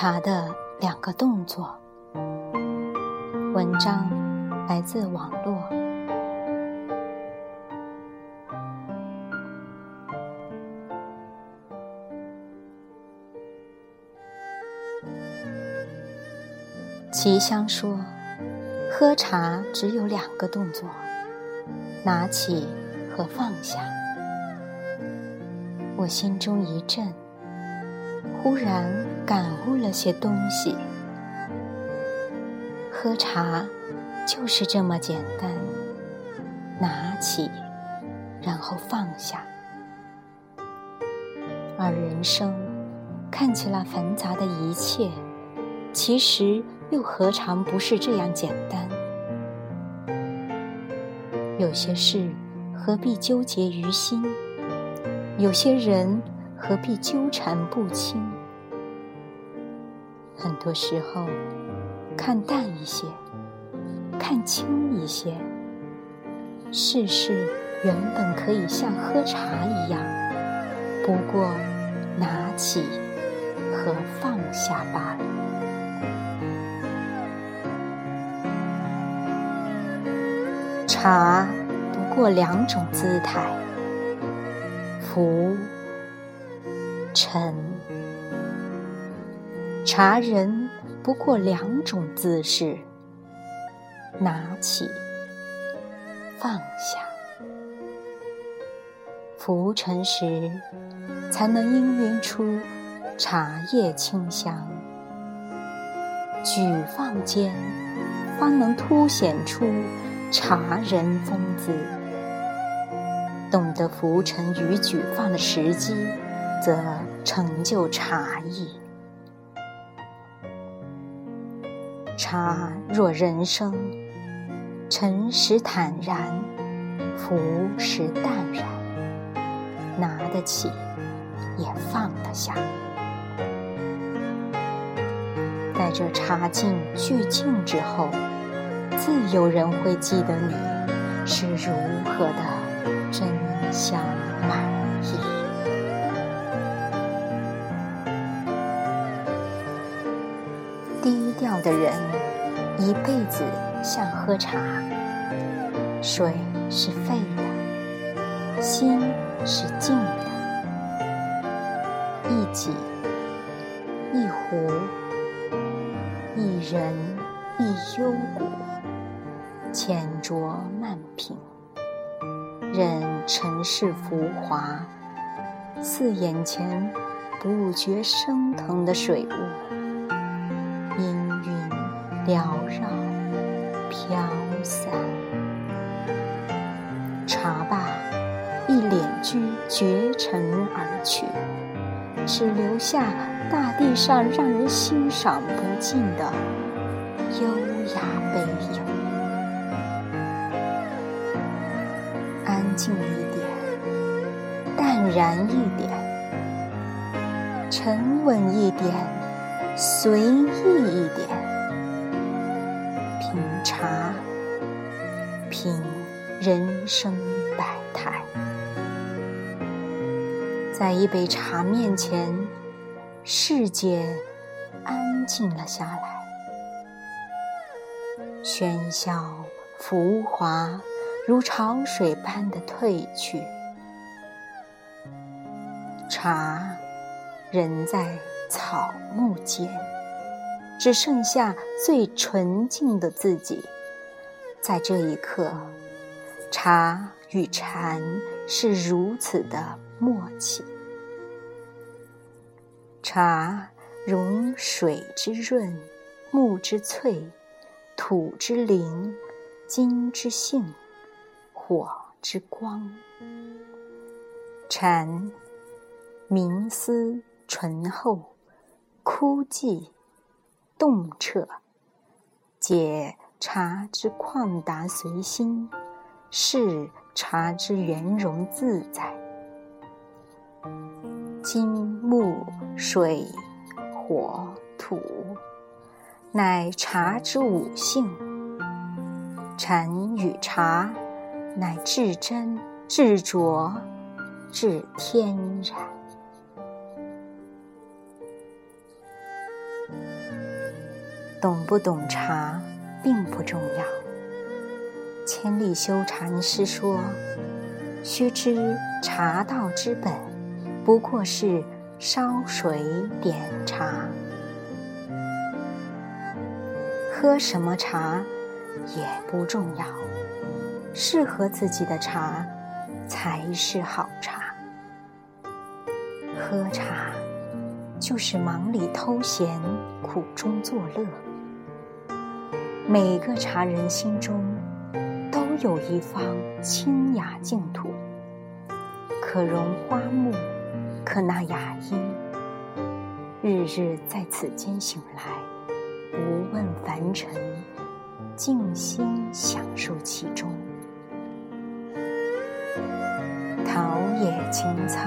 茶的两个动作。文章来自网络。齐香说：“喝茶只有两个动作，拿起和放下。”我心中一震，忽然感悟了些东西。喝茶就是这么简单，拿起，然后放下。而人生看起来繁杂的一切，其实又何尝不是这样简单？有些事何必纠结于心？有些人何必纠缠不清？很多时候，看淡一些，看清一些，世事原本可以像喝茶一样，不过拿起和放下罢了。茶不过两种姿态。浮沉，茶人不过两种姿势：拿起，放下。浮沉时，才能氤氲出茶叶清香；举放间，方能凸显出茶人风姿。懂得浮沉与举放的时机，则成就茶艺。茶若人生，沉时坦然，浮时淡然，拿得起，也放得下。在这茶尽俱尽之后，自有人会记得你是如何的。真香满低调的人一辈子像喝茶，水是沸的，心是静的。一己，一壶，一人，一幽谷，浅酌慢品。任尘世浮华，似眼前不觉升腾的水雾，缭绕飘散。茶罢，一敛居绝尘而去，只留下大地上让人欣赏不尽的优雅背影。安静一点，淡然一点，沉稳一点，随意一点，茶，品人生百态，在一杯茶面前，世界安静了下来，喧嚣浮华。如潮水般的退去，茶人在草木间，只剩下最纯净的自己。在这一刻，茶与禅是如此的默契。茶融水之润，木之翠，土之灵，金之性。火之光，禅冥思醇厚，枯寂动彻，解茶之旷达随心，视茶之圆融自在。金木水火土，乃茶之五性。禅与茶。乃至真、至浊、至天然。懂不懂茶并不重要。千里修禅师说：“须知茶道之本，不过是烧水点茶。喝什么茶也不重要，适合自己的茶才是好茶。喝茶。”就是忙里偷闲，苦中作乐。每个茶人心中都有一方清雅净土，可容花木，可纳雅音。日日在此间醒来，不问凡尘，静心享受其中。陶冶情操。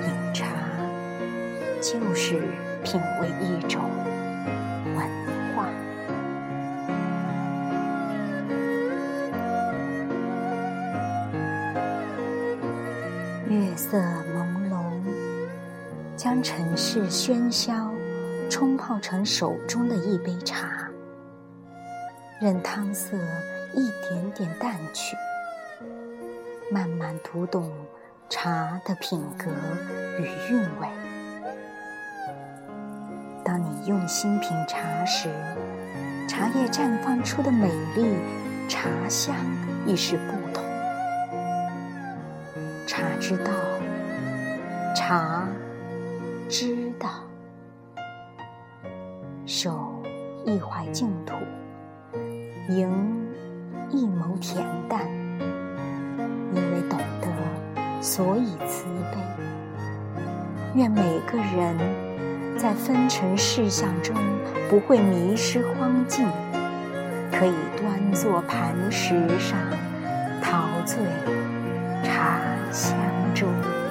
饮茶就是品味一种月色朦胧，将尘世喧嚣冲泡成手中的一杯茶，任汤色一点点淡去，慢慢读懂茶的品格与韵味。当你用心品茶时，茶叶绽放出的美丽，茶香亦是不。茶之道，茶知道，守一怀净土，迎一眸恬淡，因为懂得，所以慈悲。愿每个人。在纷尘世相中，不会迷失荒径，可以端坐磐石上，陶醉茶香中。